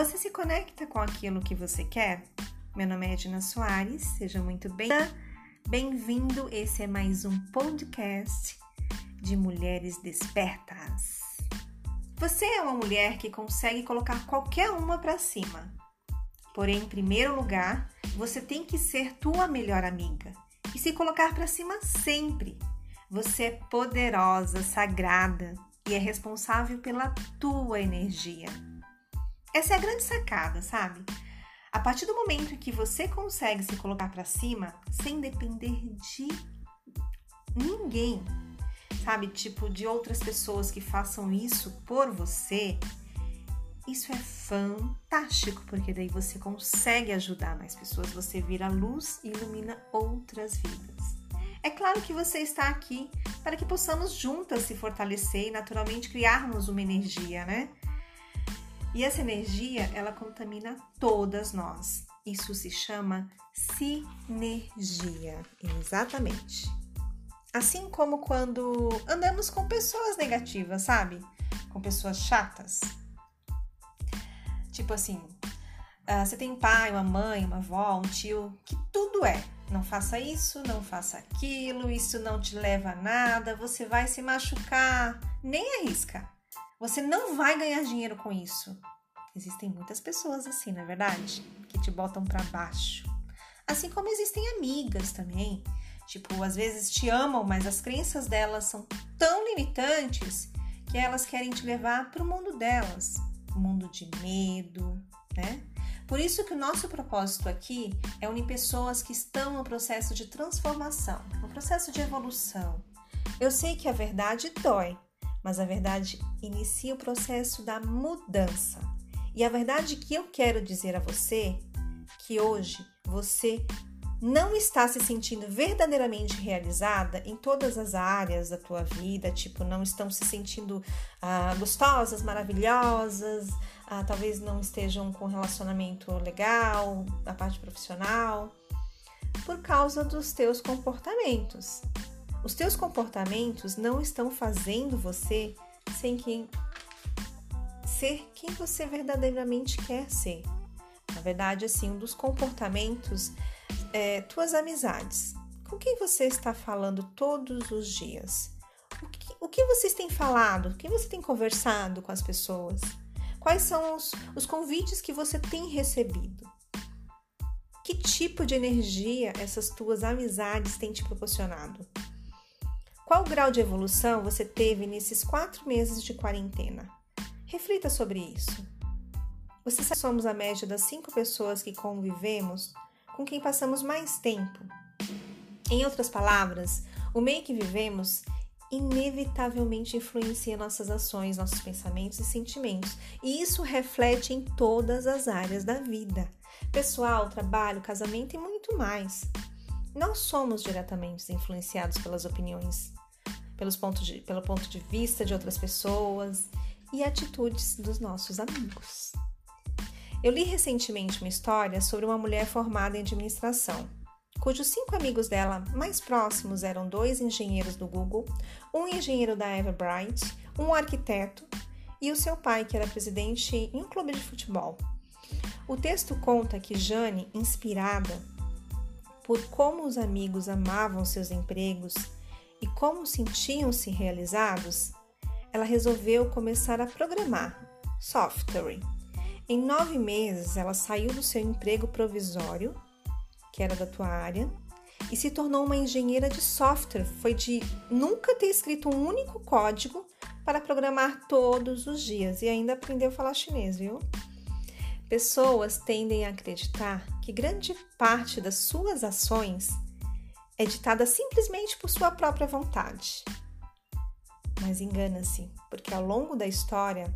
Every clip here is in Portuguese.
Você se conecta com aquilo que você quer? Meu nome é Edna Soares, seja muito bem-vinda. Bem-vindo, esse é mais um podcast de Mulheres Despertas. Você é uma mulher que consegue colocar qualquer uma para cima. Porém, em primeiro lugar, você tem que ser tua melhor amiga e se colocar para cima sempre. Você é poderosa, sagrada e é responsável pela tua energia. Essa é a grande sacada, sabe? A partir do momento que você consegue se colocar para cima sem depender de ninguém, sabe? Tipo, de outras pessoas que façam isso por você, isso é fantástico, porque daí você consegue ajudar mais pessoas, você vira luz e ilumina outras vidas. É claro que você está aqui para que possamos juntas se fortalecer e naturalmente criarmos uma energia, né? E essa energia, ela contamina todas nós. Isso se chama sinergia. Exatamente. Assim como quando andamos com pessoas negativas, sabe? Com pessoas chatas. Tipo assim, uh, você tem um pai, uma mãe, uma avó, um tio, que tudo é não faça isso, não faça aquilo, isso não te leva a nada, você vai se machucar, nem arrisca. Você não vai ganhar dinheiro com isso. Existem muitas pessoas assim, não é verdade? Que te botam para baixo. Assim como existem amigas também. Tipo, às vezes te amam, mas as crenças delas são tão limitantes que elas querem te levar para o mundo delas, o mundo de medo, né? Por isso que o nosso propósito aqui é unir pessoas que estão no processo de transformação, no processo de evolução. Eu sei que a verdade dói, mas a verdade inicia o processo da mudança. E a verdade que eu quero dizer a você que hoje você não está se sentindo verdadeiramente realizada em todas as áreas da tua vida, tipo, não estão se sentindo ah, gostosas, maravilhosas, ah, talvez não estejam com relacionamento legal, da parte profissional, por causa dos teus comportamentos. Os teus comportamentos não estão fazendo você sem quem ser quem você verdadeiramente quer ser. Na verdade, assim, um dos comportamentos é tuas amizades. Com quem você está falando todos os dias? O que, o que vocês têm falado? O que você tem conversado com as pessoas? Quais são os, os convites que você tem recebido? Que tipo de energia essas tuas amizades têm te proporcionado? Qual grau de evolução você teve nesses quatro meses de quarentena? Reflita sobre isso. Você sabe que somos a média das cinco pessoas que convivemos com quem passamos mais tempo. Em outras palavras, o meio que vivemos inevitavelmente influencia nossas ações, nossos pensamentos e sentimentos, e isso reflete em todas as áreas da vida pessoal, trabalho, casamento e muito mais. Nós somos diretamente influenciados pelas opiniões, pelos pontos de, pelo ponto de vista de outras pessoas e atitudes dos nossos amigos. Eu li recentemente uma história sobre uma mulher formada em administração cujos cinco amigos dela mais próximos eram dois engenheiros do Google, um engenheiro da Everbright, um arquiteto e o seu pai, que era presidente em um clube de futebol. O texto conta que Jane, inspirada por como os amigos amavam seus empregos e como sentiam-se realizados, ela resolveu começar a programar software. Em nove meses, ela saiu do seu emprego provisório que era da tua área, e se tornou uma engenheira de software. Foi de nunca ter escrito um único código para programar todos os dias e ainda aprendeu a falar chinês, viu? Pessoas tendem a acreditar que grande parte das suas ações é ditada simplesmente por sua própria vontade. Mas engana-se, porque ao longo da história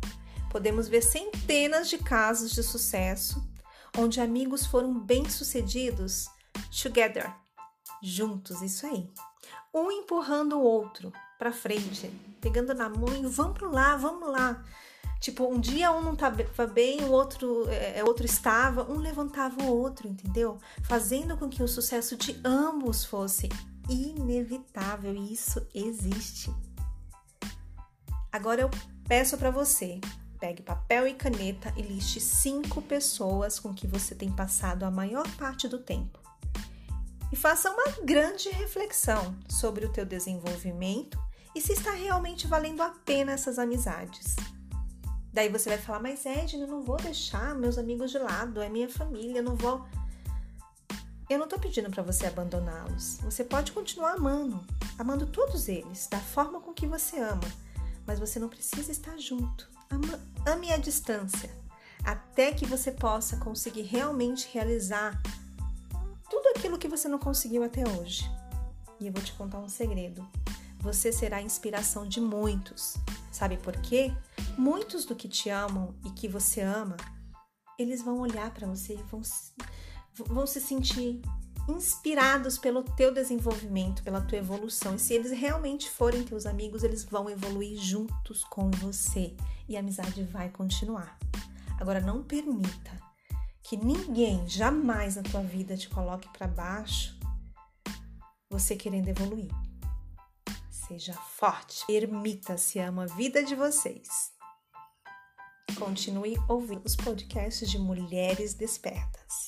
podemos ver centenas de casos de sucesso onde amigos foram bem-sucedidos together, juntos, isso aí. Um empurrando o outro para frente, pegando na mão e vamos lá, vamos lá. Tipo, um dia um não estava bem, o outro, é, outro estava, um levantava o outro, entendeu? Fazendo com que o sucesso de ambos fosse inevitável e isso existe. Agora eu peço para você, pegue papel e caneta e liste cinco pessoas com que você tem passado a maior parte do tempo. E faça uma grande reflexão sobre o teu desenvolvimento e se está realmente valendo a pena essas amizades. Daí você vai falar, mas Edna, eu não vou deixar meus amigos de lado, é minha família, eu não vou. Eu não tô pedindo para você abandoná-los. Você pode continuar amando, amando todos eles, da forma com que você ama, mas você não precisa estar junto. Ama, ame a distância, até que você possa conseguir realmente realizar tudo aquilo que você não conseguiu até hoje. E eu vou te contar um segredo. Você será a inspiração de muitos. Sabe por quê? Muitos do que te amam e que você ama, eles vão olhar para você e vão vão se sentir inspirados pelo teu desenvolvimento, pela tua evolução. E se eles realmente forem teus amigos, eles vão evoluir juntos com você e a amizade vai continuar. Agora não permita que ninguém jamais na tua vida te coloque para baixo, você querendo evoluir. Seja forte, permita-se, ama a vida de vocês. Continue ouvindo os podcasts de Mulheres Despertas.